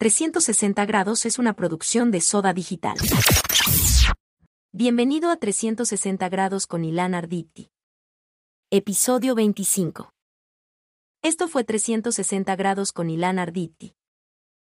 360 grados es una producción de Soda Digital. Bienvenido a 360 grados con Ilan Arditi. Episodio 25. Esto fue 360 grados con Ilan Arditi.